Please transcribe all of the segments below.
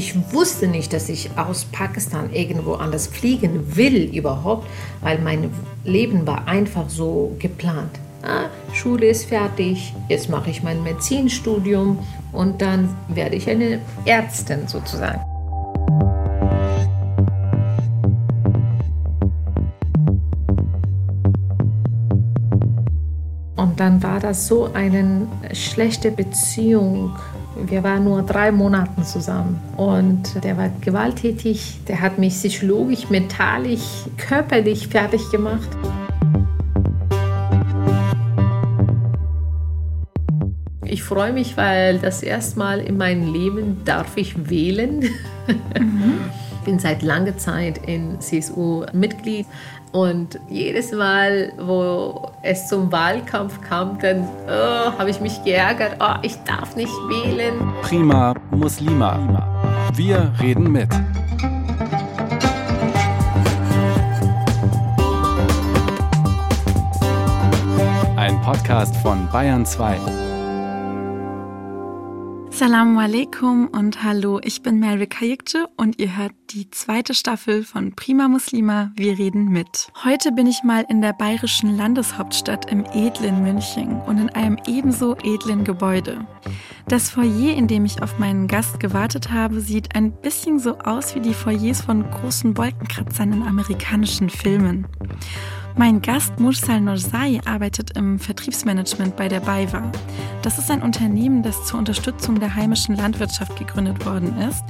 Ich wusste nicht, dass ich aus Pakistan irgendwo anders fliegen will überhaupt, weil mein Leben war einfach so geplant. Ah, Schule ist fertig, jetzt mache ich mein Medizinstudium und dann werde ich eine Ärztin sozusagen. Und dann war das so eine schlechte Beziehung wir waren nur drei Monate zusammen und der war gewalttätig. Der hat mich psychologisch, mentalisch, körperlich fertig gemacht. Ich freue mich, weil das erste Mal in meinem Leben darf ich wählen. Mhm. Ich bin seit langer Zeit in CSU Mitglied und jedes Mal, wo es zum Wahlkampf kam, dann oh, habe ich mich geärgert, oh, ich darf nicht wählen. Prima Muslima. Wir reden mit. Ein Podcast von Bayern 2. Assalamu alaikum und hallo, ich bin Mary Kayikce und ihr hört die zweite Staffel von Prima Muslima, wir reden mit. Heute bin ich mal in der bayerischen Landeshauptstadt im edlen München und in einem ebenso edlen Gebäude. Das Foyer, in dem ich auf meinen Gast gewartet habe, sieht ein bisschen so aus wie die Foyers von großen Wolkenkratzern in amerikanischen Filmen. Mein Gast Mursal Norzai arbeitet im Vertriebsmanagement bei der BayWa. Das ist ein Unternehmen, das zur Unterstützung der heimischen Landwirtschaft gegründet worden ist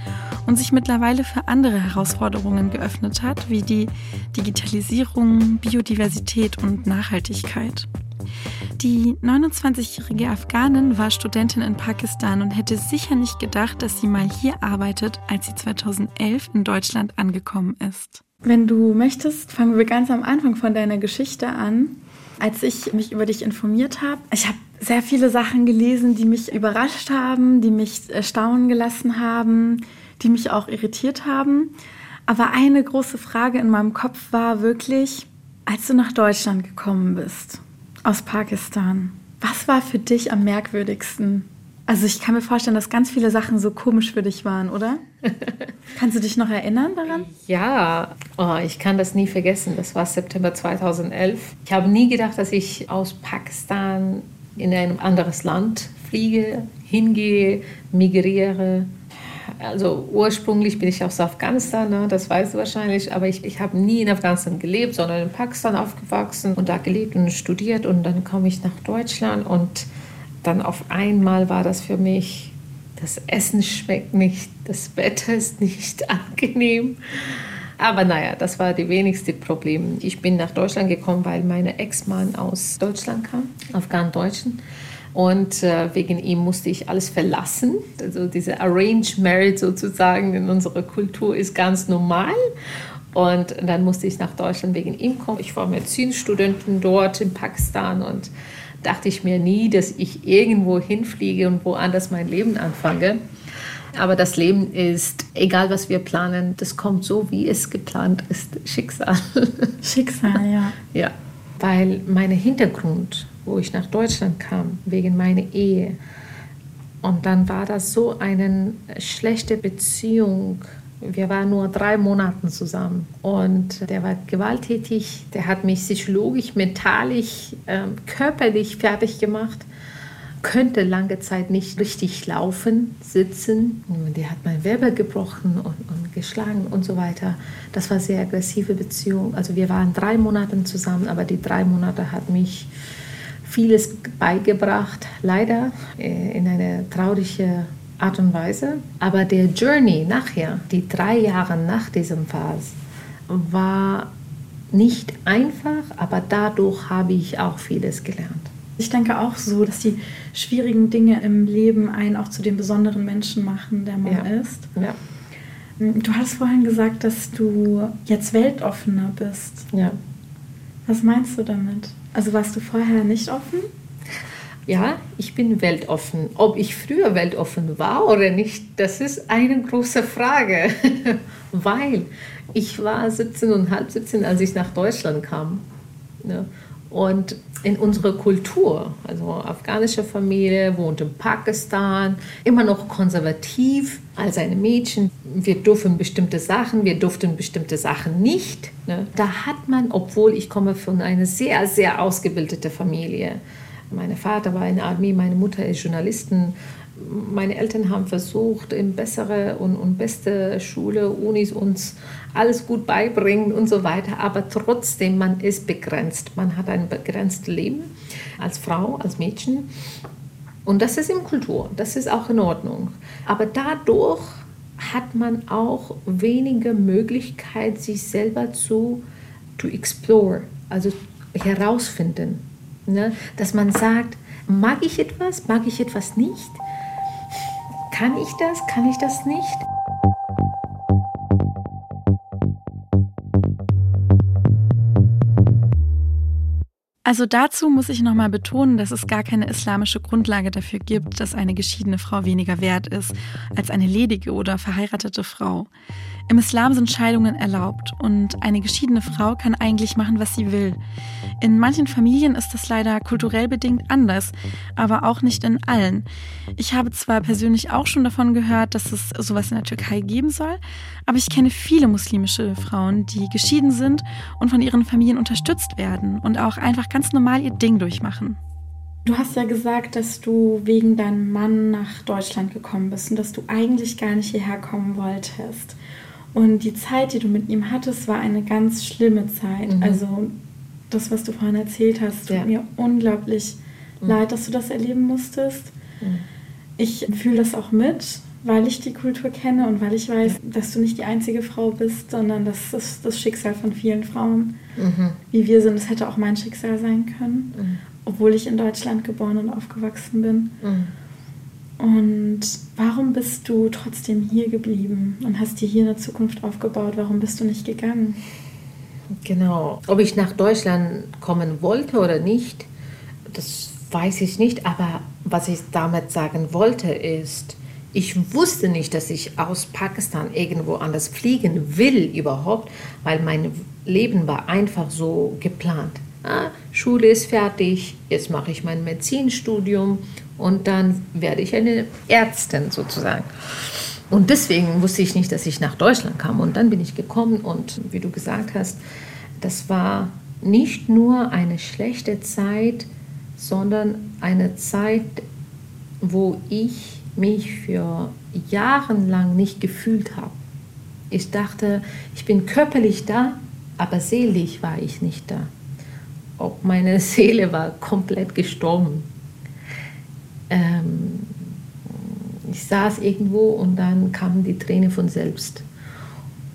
und sich mittlerweile für andere Herausforderungen geöffnet hat, wie die Digitalisierung, Biodiversität und Nachhaltigkeit. Die 29-jährige Afghanin war Studentin in Pakistan und hätte sicher nicht gedacht, dass sie mal hier arbeitet, als sie 2011 in Deutschland angekommen ist. Wenn du möchtest, fangen wir ganz am Anfang von deiner Geschichte an. Als ich mich über dich informiert habe, ich habe sehr viele Sachen gelesen, die mich überrascht haben, die mich staunen gelassen haben, die mich auch irritiert haben. Aber eine große Frage in meinem Kopf war wirklich, als du nach Deutschland gekommen bist, aus Pakistan, was war für dich am merkwürdigsten? Also ich kann mir vorstellen, dass ganz viele Sachen so komisch für dich waren, oder? Kannst du dich noch erinnern daran? Ja, oh, ich kann das nie vergessen. Das war September 2011. Ich habe nie gedacht, dass ich aus Pakistan in ein anderes Land fliege, hingehe, migriere. Also ursprünglich bin ich aus Afghanistan, ne? das weißt du wahrscheinlich, aber ich, ich habe nie in Afghanistan gelebt, sondern in Pakistan aufgewachsen und da gelebt und studiert und dann komme ich nach Deutschland und dann auf einmal war das für mich, das Essen schmeckt nicht, das Wetter ist nicht angenehm. Aber naja, das war die wenigste Problem. Ich bin nach Deutschland gekommen, weil mein Ex-Mann aus Deutschland kam, Afghan-Deutschen. Und äh, wegen ihm musste ich alles verlassen. Also diese Arranged Marriage sozusagen in unserer Kultur ist ganz normal. Und dann musste ich nach Deutschland wegen ihm kommen. Ich war Medizinstudentin dort in Pakistan und dachte ich mir nie, dass ich irgendwo hinfliege und woanders mein Leben anfange. Aber das Leben ist, egal was wir planen, das kommt so, wie es geplant ist. Schicksal. Schicksal, ja. Ja, weil mein Hintergrund, wo ich nach Deutschland kam, wegen meiner Ehe, und dann war das so eine schlechte Beziehung wir waren nur drei Monate zusammen und der war gewalttätig. Der hat mich psychologisch, mentalisch, äh, körperlich fertig gemacht. Könnte lange Zeit nicht richtig laufen, sitzen. Und der hat mein Werbe gebrochen und, und geschlagen und so weiter. Das war eine sehr aggressive Beziehung. Also wir waren drei Monate zusammen, aber die drei Monate hat mich vieles beigebracht. Leider äh, in eine traurige Art und Weise. Aber der Journey nachher, die drei Jahre nach diesem Phase, war nicht einfach, aber dadurch habe ich auch vieles gelernt. Ich denke auch so, dass die schwierigen Dinge im Leben einen auch zu dem besonderen Menschen machen, der man ja. ist. Ja. Du hast vorhin gesagt, dass du jetzt weltoffener bist. Ja. Was meinst du damit? Also warst du vorher nicht offen? Ja, ich bin weltoffen. Ob ich früher weltoffen war oder nicht, das ist eine große Frage, weil ich war 17 und halb 17, als ich nach Deutschland kam. Ne? Und in unserer Kultur, also afghanische Familie, wohnt in Pakistan, immer noch konservativ als eine Mädchen. Wir dürfen bestimmte Sachen, wir durften bestimmte Sachen nicht. Ne? Da hat man, obwohl ich komme von einer sehr, sehr ausgebildeten Familie, mein Vater war in der Armee, meine Mutter ist Journalistin meine Eltern haben versucht, in bessere und, und beste Schule, Unis uns alles gut beibringen und so weiter. Aber trotzdem, man ist begrenzt. Man hat ein begrenztes Leben als Frau, als Mädchen. Und das ist in Kultur. Das ist auch in Ordnung. Aber dadurch hat man auch weniger Möglichkeit, sich selber zu to explore, also herausfinden. Ne? Dass man sagt, mag ich etwas, mag ich etwas nicht? Kann ich das? Kann ich das nicht? Also dazu muss ich nochmal betonen, dass es gar keine islamische Grundlage dafür gibt, dass eine geschiedene Frau weniger wert ist als eine ledige oder verheiratete Frau. Im Islam sind Scheidungen erlaubt und eine geschiedene Frau kann eigentlich machen, was sie will. In manchen Familien ist das leider kulturell bedingt anders, aber auch nicht in allen. Ich habe zwar persönlich auch schon davon gehört, dass es sowas in der Türkei geben soll, aber ich kenne viele muslimische Frauen, die geschieden sind und von ihren Familien unterstützt werden und auch einfach ganz normal ihr Ding durchmachen. Du hast ja gesagt, dass du wegen deinem Mann nach Deutschland gekommen bist und dass du eigentlich gar nicht hierher kommen wolltest. Und die Zeit, die du mit ihm hattest, war eine ganz schlimme Zeit. Mhm. Also das, was du vorhin erzählt hast, tut ja. mir unglaublich mhm. leid, dass du das erleben musstest. Mhm. Ich fühle das auch mit, weil ich die Kultur kenne und weil ich weiß, dass du nicht die einzige Frau bist, sondern das ist das Schicksal von vielen Frauen, mhm. wie wir sind. Es hätte auch mein Schicksal sein können, mhm. obwohl ich in Deutschland geboren und aufgewachsen bin. Und warum bist du trotzdem hier geblieben und hast dir hier eine Zukunft aufgebaut? Warum bist du nicht gegangen? Genau. Ob ich nach Deutschland kommen wollte oder nicht, das weiß ich nicht. Aber was ich damit sagen wollte, ist, ich wusste nicht, dass ich aus Pakistan irgendwo anders fliegen will überhaupt, weil mein Leben war einfach so geplant. Ah, Schule ist fertig, jetzt mache ich mein Medizinstudium und dann werde ich eine Ärztin sozusagen. Und deswegen wusste ich nicht, dass ich nach Deutschland kam. Und dann bin ich gekommen und wie du gesagt hast, das war nicht nur eine schlechte Zeit, sondern eine Zeit, wo ich mich für jahrelang nicht gefühlt habe. Ich dachte, ich bin körperlich da, aber seelisch war ich nicht da. Ob meine Seele war komplett gestorben ähm, ich saß irgendwo und dann kamen die Tränen von selbst.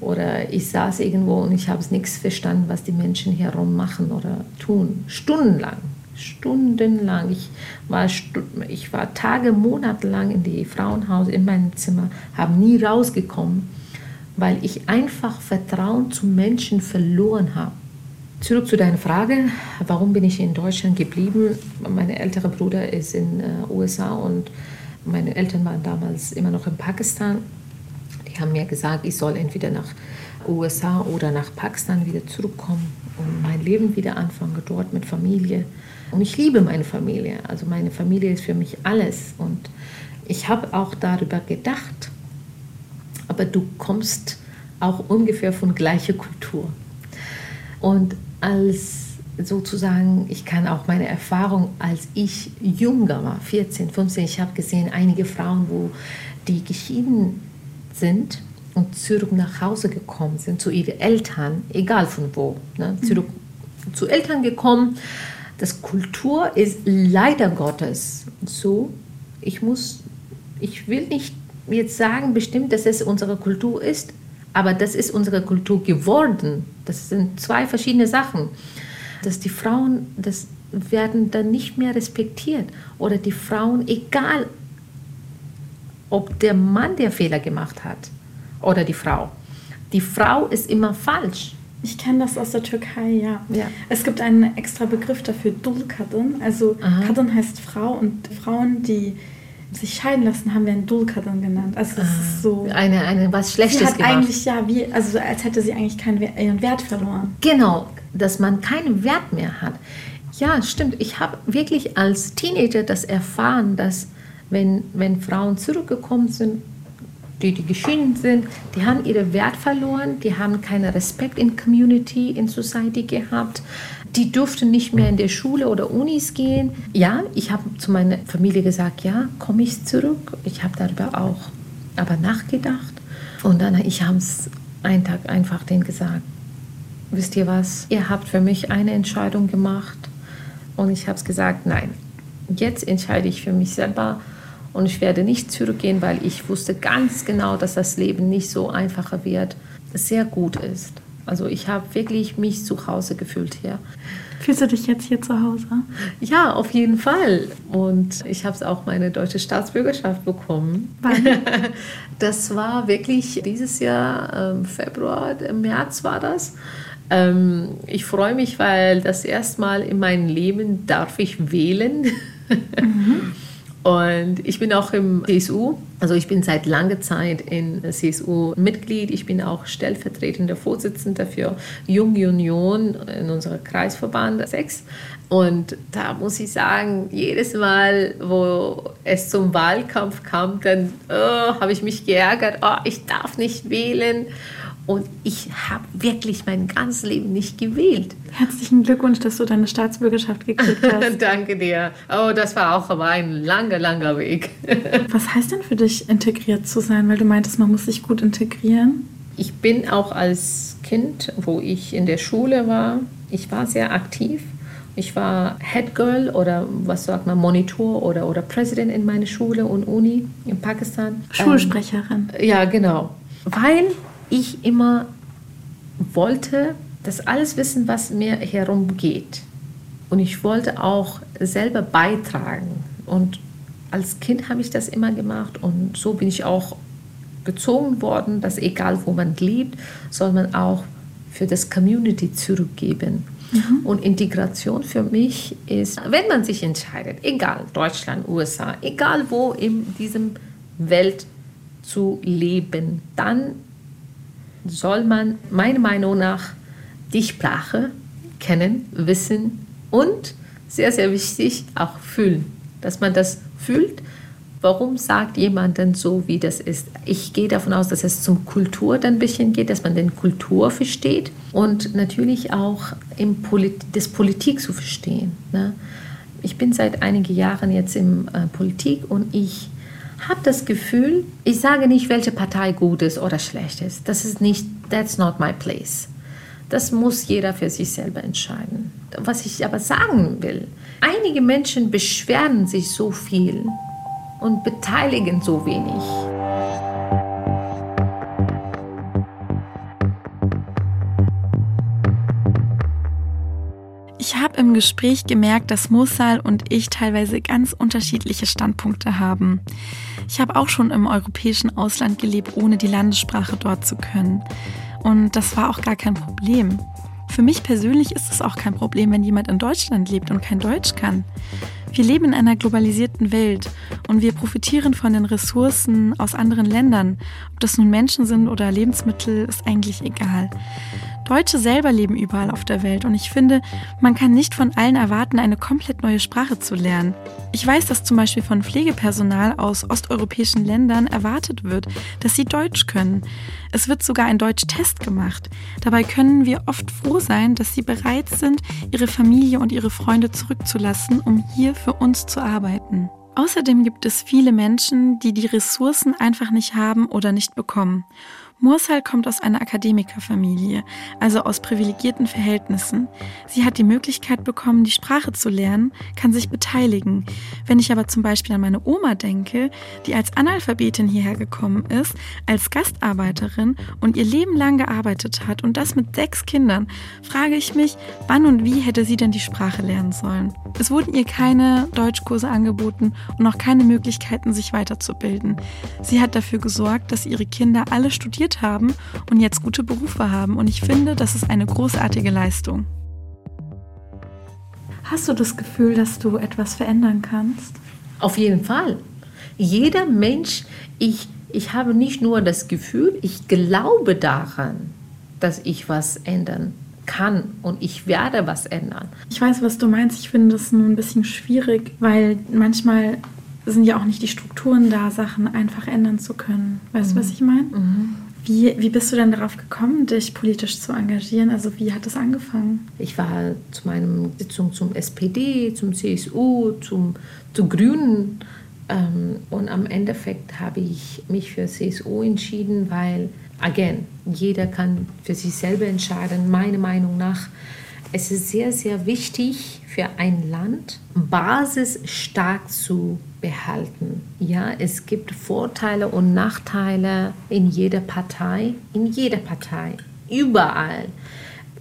Oder ich saß irgendwo und ich habe nichts verstanden, was die Menschen hier herum machen oder tun. Stundenlang. Stundenlang. Ich war, ich war Tage, Monate lang in die Frauenhaus, in meinem Zimmer, habe nie rausgekommen, weil ich einfach Vertrauen zu Menschen verloren habe. Zurück zu deiner Frage, warum bin ich in Deutschland geblieben? Mein älterer Bruder ist in den äh, USA und meine Eltern waren damals immer noch in Pakistan. Die haben mir gesagt, ich soll entweder nach USA oder nach Pakistan wieder zurückkommen und mein Leben wieder anfangen, dort mit Familie. Und ich liebe meine Familie. Also meine Familie ist für mich alles. Und ich habe auch darüber gedacht, aber du kommst auch ungefähr von gleicher Kultur. Und als sozusagen, ich kann auch meine Erfahrung, als ich jünger war, 14, 15, ich habe gesehen, einige Frauen, wo die geschieden sind und zurück nach Hause gekommen sind, zu ihren Eltern, egal von wo, ne, mhm. zurück mhm. zu Eltern gekommen. Das Kultur ist leider Gottes so. Ich muss, ich will nicht jetzt sagen bestimmt, dass es unsere Kultur ist, aber das ist unsere Kultur geworden. Das sind zwei verschiedene Sachen. Dass die Frauen, das werden dann nicht mehr respektiert. Oder die Frauen, egal ob der Mann der Fehler gemacht hat oder die Frau. Die Frau ist immer falsch. Ich kenne das aus der Türkei, ja. ja. Es gibt einen extra Begriff dafür, Dul Kadın. Also Kadın heißt Frau und Frauen, die sich scheiden lassen, haben wir einen Dulkadon genannt. Also das ah, ist so. Eine, eine was Schlechtes sie hat gemacht. eigentlich ja wie, also als hätte sie eigentlich keinen ihren Wert verloren. Genau, dass man keinen Wert mehr hat. Ja, stimmt. Ich habe wirklich als Teenager das erfahren, dass wenn, wenn Frauen zurückgekommen sind, die, die geschieden sind, die haben ihren Wert verloren, die haben keinen Respekt in Community, in Society gehabt. Die durften nicht mehr in der Schule oder Unis gehen. Ja, ich habe zu meiner Familie gesagt, ja, komme ich zurück. Ich habe darüber auch aber nachgedacht. Und dann ich habe es einen Tag einfach denen gesagt, wisst ihr was, ihr habt für mich eine Entscheidung gemacht. Und ich habe es gesagt, nein, jetzt entscheide ich für mich selber und ich werde nicht zurückgehen, weil ich wusste ganz genau, dass das Leben nicht so einfacher wird, sehr gut ist. Also ich habe wirklich mich zu Hause gefühlt hier. Fühlst du dich jetzt hier zu Hause? Ja, auf jeden Fall. Und ich habe auch meine deutsche Staatsbürgerschaft bekommen. Wann? Das war wirklich dieses Jahr, ähm, Februar, März war das. Ähm, ich freue mich, weil das erste Mal in meinem Leben darf ich wählen. Mhm. Und ich bin auch im CSU, also ich bin seit langer Zeit in CSU Mitglied. Ich bin auch stellvertretender Vorsitzender für Junge Union in unserem Kreisverband 6. Und da muss ich sagen, jedes Mal, wo es zum Wahlkampf kam, dann oh, habe ich mich geärgert, oh, ich darf nicht wählen. Und ich habe wirklich mein ganzes Leben nicht gewählt. Herzlichen Glückwunsch, dass du deine Staatsbürgerschaft gekriegt hast. Danke dir. Oh, das war auch aber ein langer, langer Weg. Was heißt denn für dich, integriert zu sein? Weil du meintest, man muss sich gut integrieren. Ich bin auch als Kind, wo ich in der Schule war, ich war sehr aktiv. Ich war Head Girl oder was sagt man, Monitor oder, oder President in meiner Schule und Uni in Pakistan. Schulsprecherin. Ähm, ja, genau. Weil ich immer wollte das alles wissen, was mir herumgeht. Und ich wollte auch selber beitragen. Und als Kind habe ich das immer gemacht und so bin ich auch gezogen worden, dass egal wo man lebt, soll man auch für das Community zurückgeben. Mhm. Und Integration für mich ist, wenn man sich entscheidet, egal Deutschland, USA, egal wo in diesem Welt zu leben, dann soll man meiner Meinung nach die Sprache kennen, wissen und sehr, sehr wichtig auch fühlen. Dass man das fühlt, warum sagt jemand denn so, wie das ist. Ich gehe davon aus, dass es zum Kultur dann ein bisschen geht, dass man den Kultur versteht und natürlich auch im Polit das Politik zu verstehen. Ne? Ich bin seit einigen Jahren jetzt in äh, Politik und ich habe das Gefühl, ich sage nicht, welche Partei gut ist oder schlecht ist. Das ist nicht, that's not my place. Das muss jeder für sich selber entscheiden. Was ich aber sagen will, einige Menschen beschweren sich so viel und beteiligen so wenig. Im Gespräch gemerkt, dass Mursal und ich teilweise ganz unterschiedliche Standpunkte haben. Ich habe auch schon im europäischen Ausland gelebt, ohne die Landessprache dort zu können. Und das war auch gar kein Problem. Für mich persönlich ist es auch kein Problem, wenn jemand in Deutschland lebt und kein Deutsch kann. Wir leben in einer globalisierten Welt und wir profitieren von den Ressourcen aus anderen Ländern. Ob das nun Menschen sind oder Lebensmittel, ist eigentlich egal. Deutsche selber leben überall auf der Welt und ich finde, man kann nicht von allen erwarten, eine komplett neue Sprache zu lernen. Ich weiß, dass zum Beispiel von Pflegepersonal aus osteuropäischen Ländern erwartet wird, dass sie Deutsch können. Es wird sogar ein Deutsch-Test gemacht. Dabei können wir oft froh sein, dass sie bereit sind, ihre Familie und ihre Freunde zurückzulassen, um hier für uns zu arbeiten. Außerdem gibt es viele Menschen, die die Ressourcen einfach nicht haben oder nicht bekommen. Mursal kommt aus einer Akademikerfamilie, also aus privilegierten Verhältnissen. Sie hat die Möglichkeit bekommen, die Sprache zu lernen, kann sich beteiligen. Wenn ich aber zum Beispiel an meine Oma denke, die als Analphabetin hierher gekommen ist, als Gastarbeiterin und ihr Leben lang gearbeitet hat und das mit sechs Kindern, frage ich mich, wann und wie hätte sie denn die Sprache lernen sollen? Es wurden ihr keine Deutschkurse angeboten und auch keine Möglichkeiten, sich weiterzubilden. Sie hat dafür gesorgt, dass ihre Kinder alle studiert studiert haben und jetzt gute Berufe haben. Und ich finde, das ist eine großartige Leistung. Hast du das Gefühl, dass du etwas verändern kannst? Auf jeden Fall. Jeder Mensch, ich, ich habe nicht nur das Gefühl, ich glaube daran, dass ich was ändern kann und ich werde was ändern. Ich weiß, was du meinst. Ich finde das nur ein bisschen schwierig, weil manchmal sind ja auch nicht die Strukturen da, Sachen einfach ändern zu können. Weißt du, was ich meine? Mhm. Wie, wie bist du denn darauf gekommen, dich politisch zu engagieren? Also wie hat das angefangen? Ich war zu meiner Sitzung zum SPD, zum CSU, zum, zu Grünen ähm, und am Endeffekt habe ich mich für CSU entschieden, weil, again, jeder kann für sich selber entscheiden, meiner Meinung nach. Es ist sehr, sehr wichtig für ein Land, Basis stark zu behalten. Ja, es gibt Vorteile und Nachteile in jeder Partei, in jeder Partei, überall.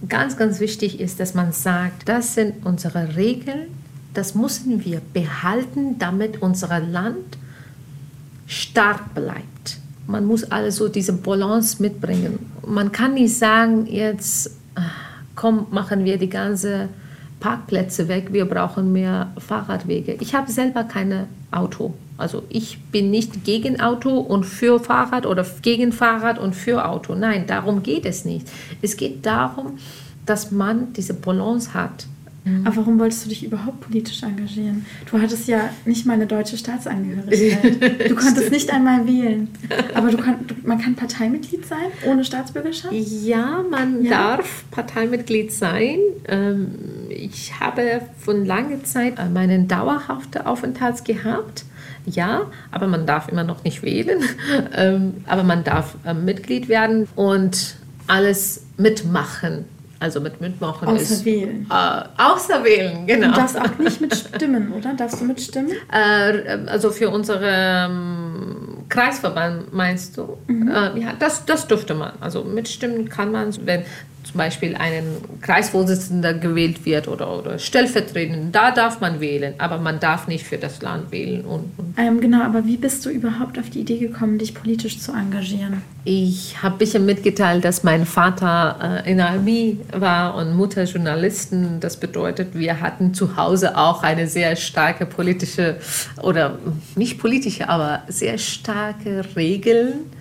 Ganz, ganz wichtig ist, dass man sagt, das sind unsere Regeln, das müssen wir behalten, damit unser Land stark bleibt. Man muss also diese Balance mitbringen. Man kann nicht sagen, jetzt ah, komm, machen wir die ganze Parkplätze weg, wir brauchen mehr Fahrradwege. Ich habe selber keine Auto. Also ich bin nicht gegen Auto und für Fahrrad oder gegen Fahrrad und für Auto. Nein, darum geht es nicht. Es geht darum, dass man diese Balance hat. Mhm. Aber warum wolltest du dich überhaupt politisch engagieren? Du hattest ja nicht mal eine deutsche Staatsangehörigkeit. Du konntest nicht einmal wählen. Aber du kann, man kann Parteimitglied sein ohne Staatsbürgerschaft? Ja, man ja. darf Parteimitglied sein. Ähm, ich habe von langer Zeit meinen dauerhaften Aufenthalt gehabt. Ja, aber man darf immer noch nicht wählen. Ähm, aber man darf ähm, Mitglied werden und alles mitmachen also mit mitmachen außer ist. wählen. Äh, außer wählen, genau. Du darfst auch nicht mitstimmen, oder? Darfst du mitstimmen? Äh, also für unsere ähm, Kreisverband meinst du? Mhm. Äh, ja, das, das dürfte man. Also mitstimmen kann man, wenn zum Beispiel ein Kreisvorsitzender gewählt wird oder, oder stellvertretend, da darf man wählen, aber man darf nicht für das Land wählen. Und, und ähm, genau, aber wie bist du überhaupt auf die Idee gekommen, dich politisch zu engagieren? Ich habe bisschen mitgeteilt, dass mein Vater äh, in der Armee war und Mutter Journalisten. Das bedeutet, wir hatten zu Hause auch eine sehr starke politische oder nicht politische, aber sehr starke Regeln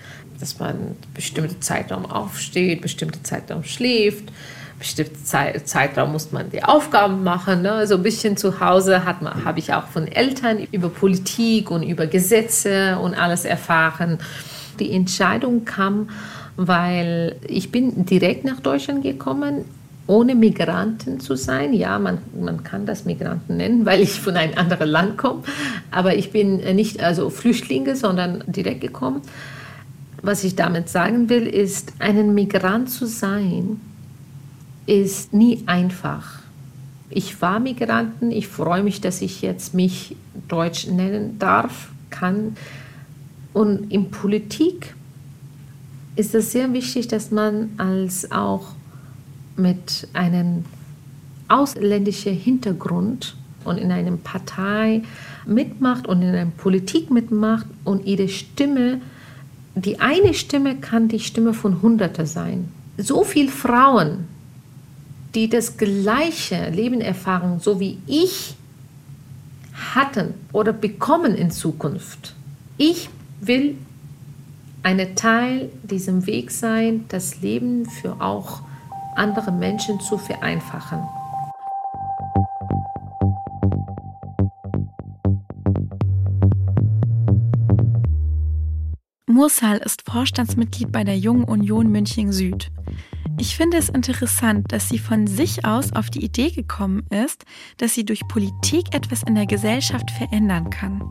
dass man bestimmte Zeitraum aufsteht, bestimmte Zeitraum schläft, bestimmte Zeit, Zeitraum muss man die Aufgaben machen. Ne? So ein bisschen zu Hause habe ich auch von Eltern über Politik und über Gesetze und alles erfahren. Die Entscheidung kam, weil ich bin direkt nach Deutschland gekommen ohne Migranten zu sein. Ja, man, man kann das Migranten nennen, weil ich von einem anderen Land komme. Aber ich bin nicht also Flüchtlinge, sondern direkt gekommen. Was ich damit sagen will, ist, einen Migrant zu sein, ist nie einfach. Ich war Migranten, ich freue mich, dass ich jetzt mich Deutsch nennen darf, kann. Und in Politik ist es sehr wichtig, dass man als auch mit einem ausländischen Hintergrund und in einer Partei mitmacht und in einer Politik mitmacht und ihre Stimme die eine Stimme kann die Stimme von Hunderte sein. So viele Frauen, die das gleiche Leben erfahren, so wie ich hatten oder bekommen in Zukunft. Ich will ein Teil diesem Weg sein, das Leben für auch andere Menschen zu vereinfachen. Mursal ist Vorstandsmitglied bei der Jungen Union München Süd. Ich finde es interessant, dass sie von sich aus auf die Idee gekommen ist, dass sie durch Politik etwas in der Gesellschaft verändern kann.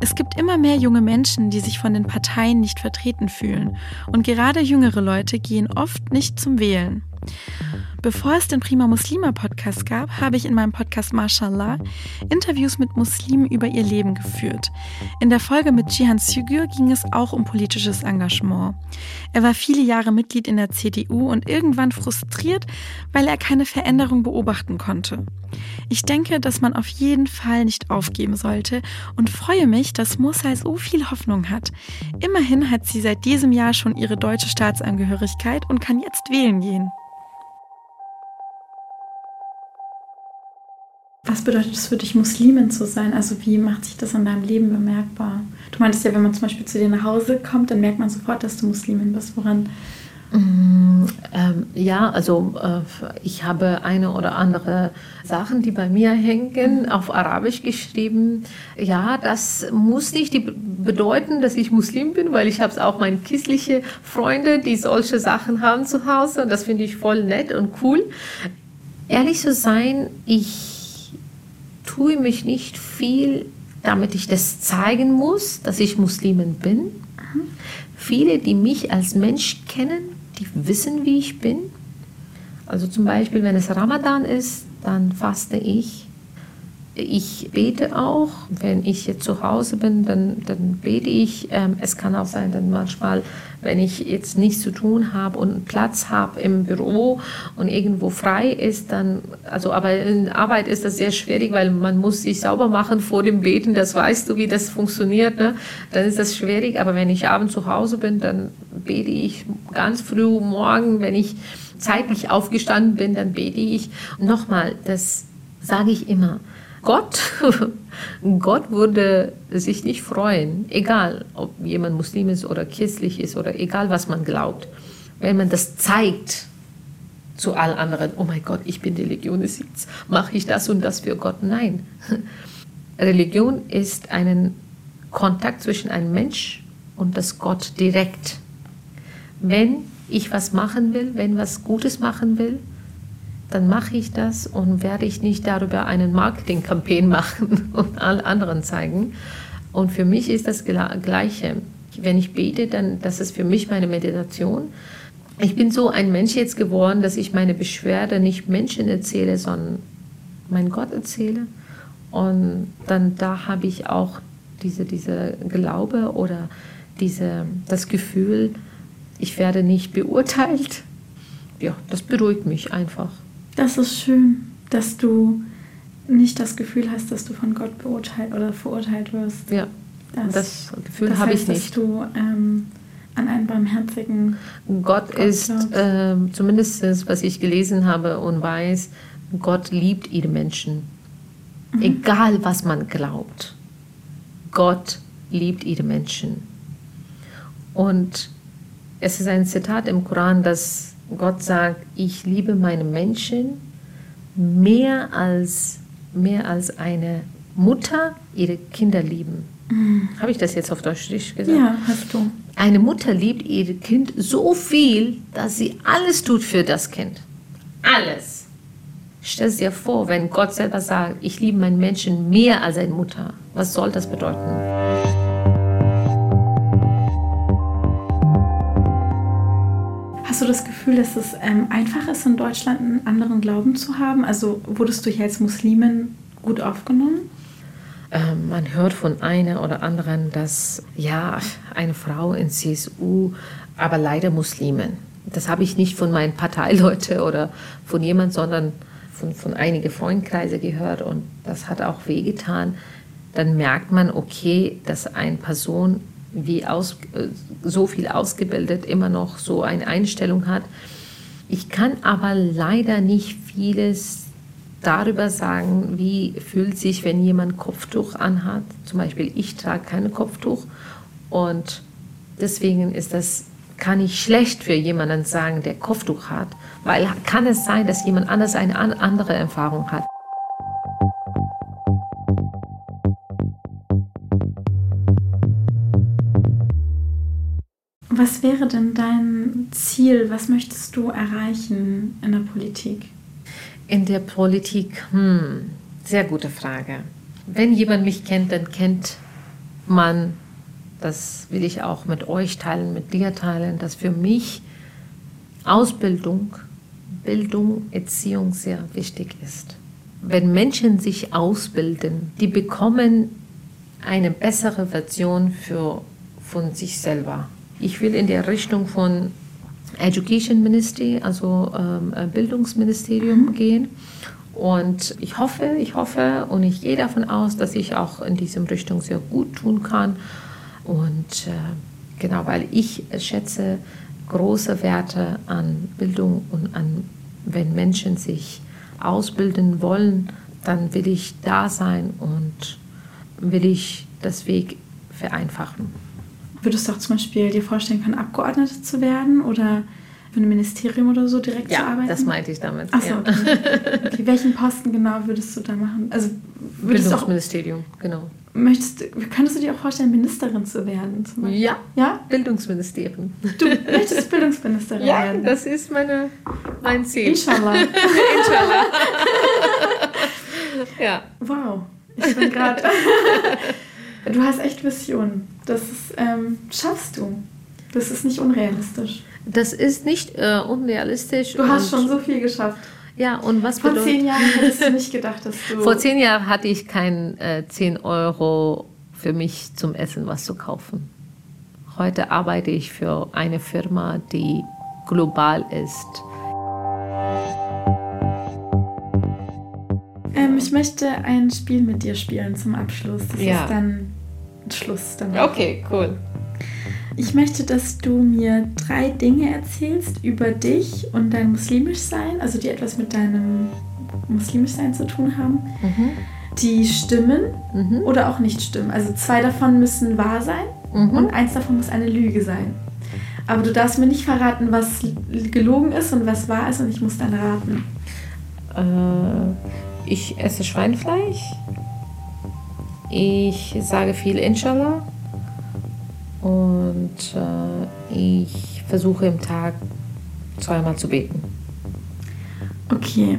Es gibt immer mehr junge Menschen, die sich von den Parteien nicht vertreten fühlen. Und gerade jüngere Leute gehen oft nicht zum Wählen. Bevor es den Prima Muslima Podcast gab, habe ich in meinem Podcast Mashallah Interviews mit Muslimen über ihr Leben geführt. In der Folge mit Jihan Sügür ging es auch um politisches Engagement. Er war viele Jahre Mitglied in der CDU und irgendwann frustriert, weil er keine Veränderung beobachten konnte. Ich denke, dass man auf jeden Fall nicht aufgeben sollte und freue mich, dass Musa so viel Hoffnung hat. Immerhin hat sie seit diesem Jahr schon ihre deutsche Staatsangehörigkeit und kann jetzt wählen gehen. Was bedeutet es für dich, Muslimin zu sein? Also wie macht sich das in deinem Leben bemerkbar? Du meintest ja, wenn man zum Beispiel zu dir nach Hause kommt, dann merkt man sofort, dass du Muslimin bist. Woran? Mm, Ähm, ja, also äh, ich habe eine oder andere Sachen, die bei mir hängen, auf Arabisch geschrieben. Ja, das muss nicht bedeuten, dass ich Muslim bin, weil ich habe auch meine christliche Freunde, die solche Sachen haben zu Hause und das finde ich voll nett und cool. Ehrlich zu sein, ich tue mich nicht viel, damit ich das zeigen muss, dass ich Muslimin bin. Viele, die mich als Mensch kennen, die wissen, wie ich bin. Also zum Beispiel, wenn es Ramadan ist, dann faste ich ich bete auch, wenn ich jetzt zu Hause bin, dann, dann bete ich. Ähm, es kann auch sein, dass manchmal, wenn ich jetzt nichts zu tun habe und Platz habe im Büro und irgendwo frei ist, dann, also aber in Arbeit ist das sehr schwierig, weil man muss sich sauber machen vor dem Beten, das weißt du, wie das funktioniert, ne? dann ist das schwierig, aber wenn ich abends zu Hause bin, dann bete ich ganz früh morgen, wenn ich zeitlich aufgestanden bin, dann bete ich. Nochmal, das sage ich immer, Gott, Gott würde sich nicht freuen, egal ob jemand Muslim ist oder christlich ist oder egal was man glaubt, wenn man das zeigt zu allen anderen, oh mein Gott, ich bin jetzt mache ich das und das für Gott. Nein, Religion ist ein Kontakt zwischen einem Mensch und das Gott direkt. Wenn ich was machen will, wenn was Gutes machen will, dann mache ich das und werde ich nicht darüber einen Marketing-Campaign machen und allen anderen zeigen. Und für mich ist das Gleiche. Wenn ich bete, dann das ist für mich meine Meditation. Ich bin so ein Mensch jetzt geworden, dass ich meine Beschwerde nicht Menschen erzähle, sondern mein Gott erzähle. Und dann da habe ich auch diese, diese Glaube oder diese, das Gefühl, ich werde nicht beurteilt. Ja, das beruhigt mich einfach. Das ist schön, dass du nicht das Gefühl hast, dass du von Gott beurteilt oder verurteilt wirst. Ja, das, das Gefühl habe ich nicht. Dass du ähm, an einen barmherzigen Gott, Gott ist, äh, zumindest was ich gelesen habe und weiß, Gott liebt ihre Menschen. Mhm. Egal was man glaubt. Gott liebt ihre Menschen. Und es ist ein Zitat im Koran, das Gott sagt, ich liebe meine Menschen mehr als, mehr als eine Mutter ihre Kinder lieben. Mhm. Habe ich das jetzt auf Deutsch gesagt? Ja, hast du. Eine Mutter liebt ihr Kind so viel, dass sie alles tut für das Kind. Alles. Stell dir vor, wenn Gott selber sagt, ich liebe meinen Menschen mehr als eine Mutter. Was soll das bedeuten? Du das Gefühl, dass es ähm, einfach ist, in Deutschland einen anderen Glauben zu haben? Also wurdest du hier als Muslimin gut aufgenommen? Ähm, man hört von einer oder anderen, dass ja, eine Frau in CSU, aber leider Muslimen. Das habe ich nicht von meinen Parteileuten oder von jemand, sondern von, von einigen Freundkreise gehört und das hat auch wehgetan. Dann merkt man, okay, dass eine Person wie aus, äh, so viel ausgebildet immer noch so eine Einstellung hat. Ich kann aber leider nicht vieles darüber sagen, wie fühlt sich, wenn jemand Kopftuch anhat. Zum Beispiel, ich trage kein Kopftuch und deswegen ist das kann ich schlecht für jemanden sagen, der Kopftuch hat, weil kann es sein, dass jemand anders eine andere Erfahrung hat. Was wäre denn dein Ziel? Was möchtest du erreichen in der Politik? In der Politik, hm, sehr gute Frage. Wenn jemand mich kennt, dann kennt man, das will ich auch mit euch teilen, mit dir teilen, dass für mich Ausbildung, Bildung, Erziehung sehr wichtig ist. Wenn Menschen sich ausbilden, die bekommen eine bessere Version für, von sich selber ich will in der Richtung von Education Ministry, also ähm, äh, Bildungsministerium mhm. gehen. Und ich hoffe, ich hoffe und ich gehe davon aus, dass ich auch in diesem Richtung sehr gut tun kann. Und äh, genau, weil ich schätze große Werte an Bildung und an, wenn Menschen sich ausbilden wollen, dann will ich da sein und will ich das Weg vereinfachen. Würdest du auch zum Beispiel dir vorstellen können, Abgeordnete zu werden? Oder für ein Ministerium oder so direkt ja, zu arbeiten? das meinte ich damit. Achso, ja. okay. okay. Welchen Posten genau würdest du da machen? Also würdest du auch, Bildungsministerium, genau. möchtest, du- könntest du dir auch vorstellen, Ministerin zu werden? Ja, Ja? Bildungsministerium. Du möchtest Bildungsministerin Ja, werden? das ist meine, mein Ziel. Inshallah. Inshallah. ja. Wow. Ich bin gerade. Du hast echt Visionen. Das ist, ähm, schaffst du. Das ist nicht unrealistisch. Das ist nicht äh, unrealistisch. Du hast schon so viel geschafft. Ja, und was Vor bedeutet... zehn Jahren hättest du nicht gedacht, dass du. Vor zehn Jahren hatte ich kein äh, 10 Euro für mich zum Essen was zu kaufen. Heute arbeite ich für eine Firma, die global ist. Ähm, ich möchte ein Spiel mit dir spielen zum Abschluss. Das Ja. ist dann Schluss. Dann. Okay, cool. Ich möchte, dass du mir drei Dinge erzählst über dich und dein Muslimischsein, also die etwas mit deinem Muslimischsein zu tun haben, die stimmen oder auch nicht stimmen. Also zwei davon müssen wahr sein und eins davon muss eine Lüge sein. Aber du darfst mir nicht verraten, was gelogen ist und was wahr ist und ich muss dann raten. Äh, ich esse Schweinefleisch. Ich sage viel Inshallah. Und äh, ich versuche im Tag zweimal zu beten. Okay.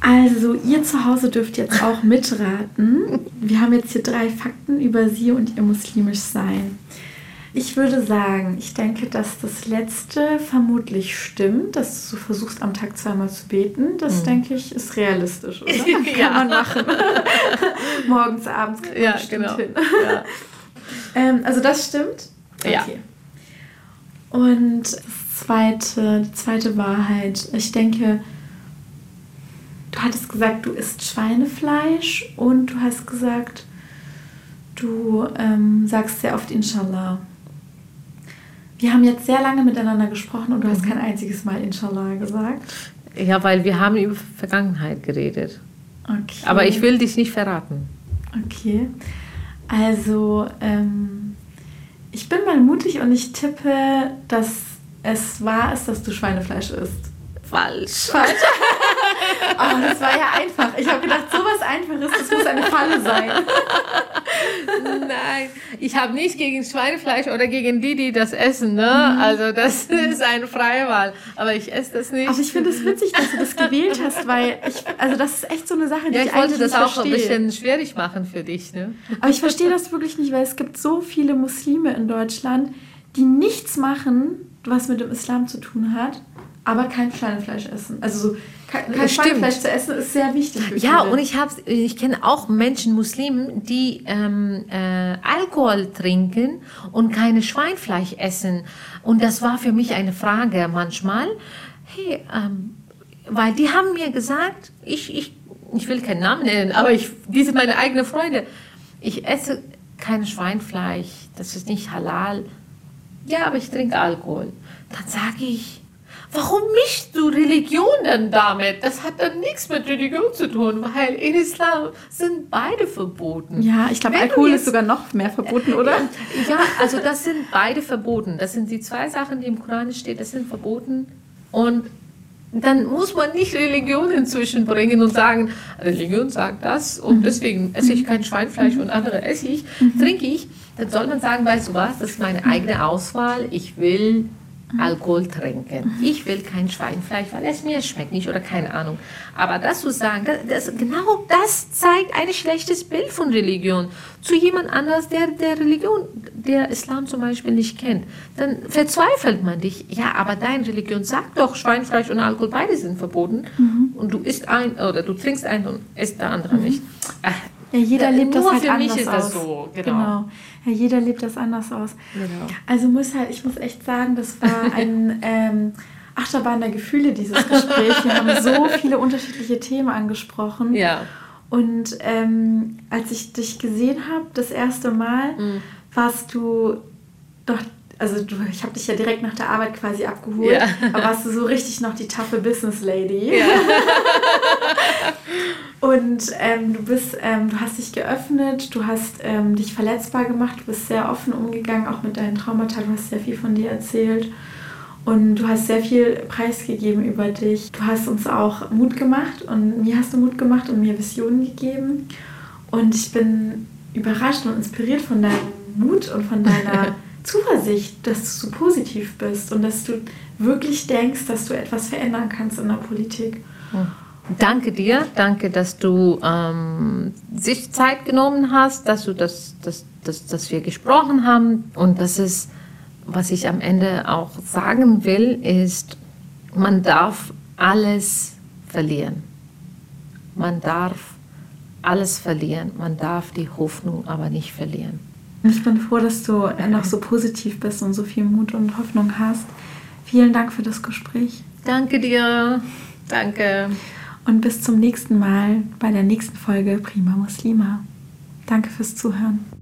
Also, ihr zu Hause dürft jetzt auch mitraten. Wir haben jetzt hier drei Fakten über sie und ihr muslimisch Sein. Ich würde sagen, ich denke, dass das letzte vermutlich stimmt, dass du versuchst, am Tag zweimal zu beten. Das, denke ich, ist realistisch, oder? Kann Ja. man machen. Morgens, abends kriegt man Ja, bestimmt genau. hin. Ja. Ähm, also das stimmt. Ja. Und das zweite, die zweite Wahrheit, ich denke, du hattest gesagt, du isst Schweinefleisch und du hast gesagt, du ähm, sagst sehr oft Inshallah. Wir haben jetzt sehr lange miteinander gesprochen und du hast kein einziges Mal Inshallah gesagt. ja, weil wir haben über Vergangenheit geredet. Okay. Aber ich will dich nicht verraten. Okay. Also, ähm, ich bin mal mutig und ich tippe, dass es wahr ist, dass du Schweinefleisch isst. Falsch. Falsch. Aber das war ja einfach. Ich habe gedacht, sowas Einfaches, das muss eine Falle sein. Nein, ich habe nicht gegen Schweinefleisch oder gegen die, die das essen. Ne? Also das ist eine freie Wahl. Aber ich esse das nicht. Aber ich finde es witzig, dass du das gewählt hast, weil ich, also das ist echt so eine Sache, die ja, ich, ich wollte das auch verstehe. ein bisschen schwierig machen für dich. Ne? Aber ich verstehe das wirklich nicht, weil es gibt so viele Muslime in Deutschland, die nichts machen, was mit dem Islam zu tun hat, aber kein Schweinefleisch essen. Also so, kein, kein. Schweinefleisch zu essen ist sehr wichtig. für Ja, viele. und ich, ich kenne auch Menschen, Muslimen, die ähm, äh, Alkohol trinken und keine Schweinfleisch essen. Und das war für mich eine Frage manchmal. Hey, ähm, weil die haben mir gesagt, ich, ich, ich will keinen Namen nennen, aber ich, die sind meine eigenen Freunde. Ich esse kein Schweinfleisch, das ist nicht halal. Ja, aber ich trinke Alkohol. Dann sage ich, warum mischst du Religion denn damit? Das hat dann nichts mit Religion zu tun, weil in Islam sind beide verboten. ja, ich glaube, Alkohol jetzt- ist sogar noch mehr verboten, oder? Ja, also das sind beide verboten. Das sind die zwei Sachen, die im Koran stehen, das sind verboten. Und dann muss man nicht Religion inzwischen bringen und sagen, Religion sagt das und deswegen esse ich kein Schweinfleisch und andere esse ich, trinke ich. Dann soll man sagen, weißt du was, das ist meine eigene Auswahl. Ich will Alkohol trinken. Ich will kein Schweinfleisch, weil es mir schmeckt nicht oder keine Ahnung. Aber das zu sagen, das, das, genau das zeigt ein schlechtes Bild von Religion zu jemand anders, der der Religion, der Islam zum Beispiel nicht kennt. Dann verzweifelt man dich. Ja, aber deine Religion sagt doch, Schweinfleisch und Alkohol beide sind verboten. Und du isst ein oder du trinkst ein und isst der andere nicht. Ach, Ja, jeder da- lebt das halt für anders mich ist aus. das so, genau. Ja, jeder lebt das anders aus. Genau. Also muss halt, ich muss echt sagen, das war ein ähm, Achterbahn der Gefühle, dieses Gespräch. Wir haben so viele unterschiedliche Themen angesprochen. Ja. Und ähm, als ich dich gesehen habe, das erste Mal, Mhm. warst du doch, also du, ich habe dich ja direkt nach der Arbeit quasi abgeholt, Ja. aber warst du so richtig noch die taffe Business Lady. Ja. Und ähm, du bist, ähm, du hast dich geöffnet, du hast ähm, dich verletzbar gemacht, du bist sehr offen umgegangen, auch mit deinen Traumata, du hast sehr viel von dir erzählt. Und du hast sehr viel preisgegeben über dich. Du hast uns auch Mut gemacht und mir hast du Mut gemacht und mir Visionen gegeben. Und ich bin überrascht und inspiriert von deinem Mut und von deiner Zuversicht, dass du so positiv bist und dass du wirklich denkst, dass du etwas verändern kannst in der Politik. Danke dir, danke, dass du ähm, sich Zeit genommen hast, dass du das, das, das, dass wir gesprochen haben und das ist was ich am Ende auch sagen will, ist, man darf alles verlieren. Man darf alles verlieren. Man darf die Hoffnung aber nicht verlieren. Ich bin froh, dass du noch so positiv bist und so viel Mut und Hoffnung hast. Vielen Dank für das Gespräch. Danke dir. Danke. Und bis zum nächsten Mal bei der nächsten Folge Prima Muslima. Danke fürs Zuhören.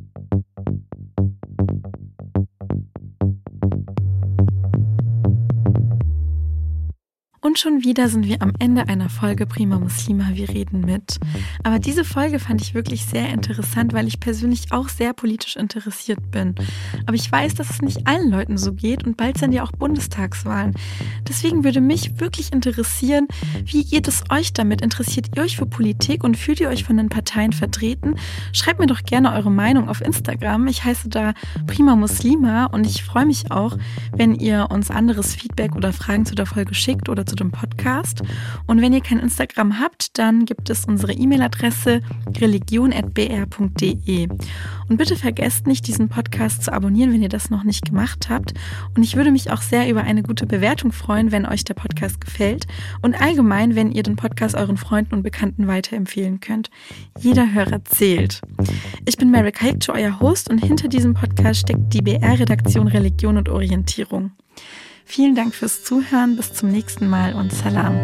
Und schon wieder sind wir am Ende einer Folge Prima Muslima, wir reden mit. Aber diese Folge fand ich wirklich sehr interessant, weil ich persönlich auch sehr politisch interessiert bin. Aber ich weiß, dass es nicht allen Leuten so geht und bald sind ja auch Bundestagswahlen. Deswegen würde mich wirklich interessieren, wie geht es euch damit? Interessiert ihr euch für Politik und fühlt ihr euch von den Parteien vertreten? Schreibt mir doch gerne eure Meinung auf Instagram. Ich heiße da Prima Muslima und ich freue mich auch, wenn ihr uns anderes Feedback oder Fragen zu der Folge schickt oder zu dem Podcast. Und wenn ihr kein Instagram habt, dann gibt es unsere E-Mail-Adresse religion.br.de. Und bitte vergesst nicht, diesen Podcast zu abonnieren, wenn ihr das noch nicht gemacht habt. Und ich würde mich auch sehr über eine gute Bewertung freuen, wenn euch der Podcast gefällt. Und allgemein, wenn ihr den Podcast euren Freunden und Bekannten weiterempfehlen könnt. Jeder Hörer zählt. Ich bin Mary Kalkcho, euer Host, und hinter diesem Podcast steckt die BR-Redaktion Religion und Orientierung. Vielen Dank fürs Zuhören, bis zum nächsten Mal und Salam.